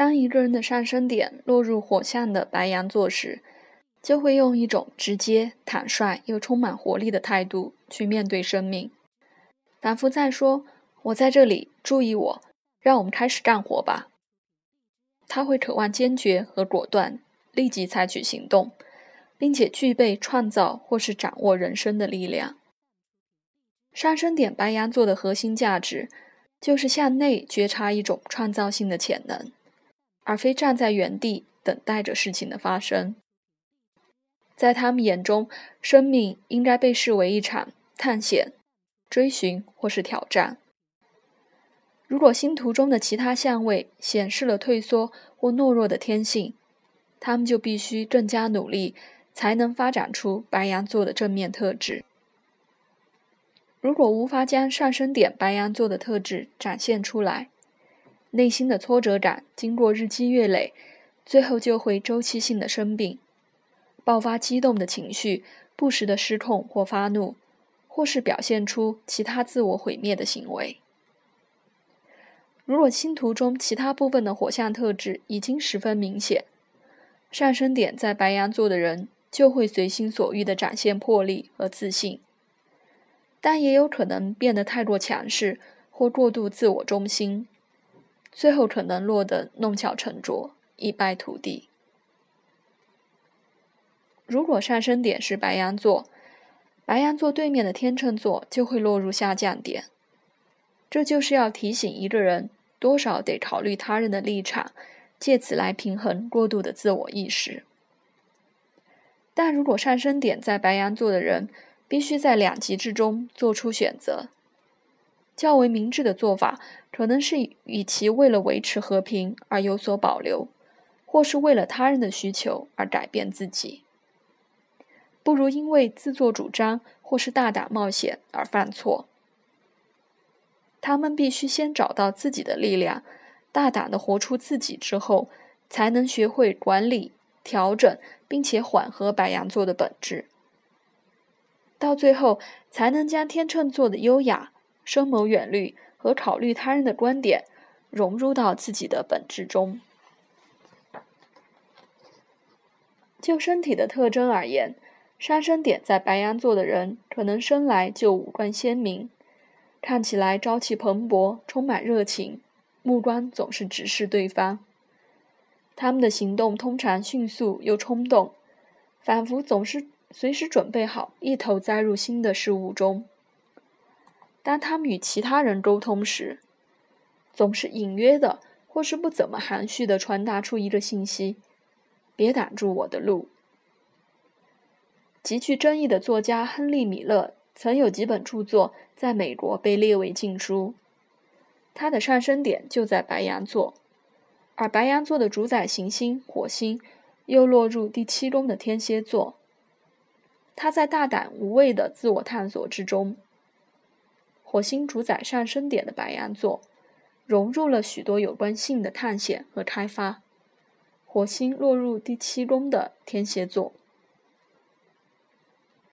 当一个人的上升点落入火象的白羊座时，就会用一种直接、坦率又充满活力的态度去面对生命，仿佛在说：“我在这里，注意我，让我们开始干活吧。”他会渴望坚决和果断，立即采取行动，并且具备创造或是掌握人生的力量。上升点白羊座的核心价值，就是向内觉察一种创造性的潜能，而非站在原地等待着事情的发生。在他们眼中，生命应该被视为一场探险、追寻或是挑战。如果星图中的其他相位显示了退缩或懦弱的天性，他们就必须更加努力，才能发展出白羊座的正面特质。如果无法将上升点白羊座的特质展现出来，内心的挫折感经过日积月累，最后就会周期性的生病。爆发激动的情绪，不时的失控或发怒，或是表现出其他自我毁灭的行为。如果星图中其他部分的火象特质已经十分明显，上升点在白羊座的人就会随心所欲地展现魄力和自信，但也有可能变得太过强势或过度自我中心，最后可能落得弄巧成拙，一败涂地。如果上升点是白羊座，白羊座对面的天秤座就会落入下降点。这就是要提醒一个人，多少得考虑他人的立场，借此来平衡过度的自我意识。但如果上升点在白羊座的人，必须在两极之中做出选择。较为明智的做法，可能是与其为了维持和平而有所保留，或是为了他人的需求而改变自己。不如因为自作主张或是大胆冒险而犯错。他们必须先找到自己的力量，大胆的活出自己之后，才能学会管理、调整，并且缓和白羊座的本质。到最后，才能将天秤座的优雅、深谋远虑和考虑他人的观点融入到自己的本质中。就身体的特征而言，杀生点在白羊座的人，可能生来就五官鲜明，看起来朝气蓬勃，充满热情，目光总是直视对方。他们的行动通常迅速又冲动，仿佛总是随时准备好一头栽入新的事物中。当他们与其他人沟通时，总是隐约的或是不怎么含蓄的传达出一个信息：“别挡住我的路。”极具争议的作家亨利·米勒曾有几本著作在美国被列为禁书。他的上升点就在白羊座，而白羊座的主宰行星火星又落入第七宫的天蝎座。他在大胆无畏的自我探索之中，火星主宰上升点的白羊座，融入了许多有关性的探险和开发。火星落入第七宫的天蝎座。